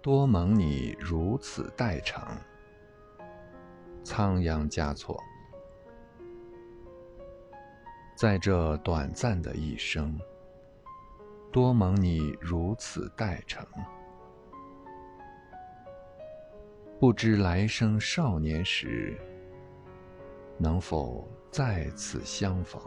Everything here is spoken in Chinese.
多蒙你如此待成仓央嘉措。在这短暂的一生多蒙你如此待成不知来生少年时能否再次相逢？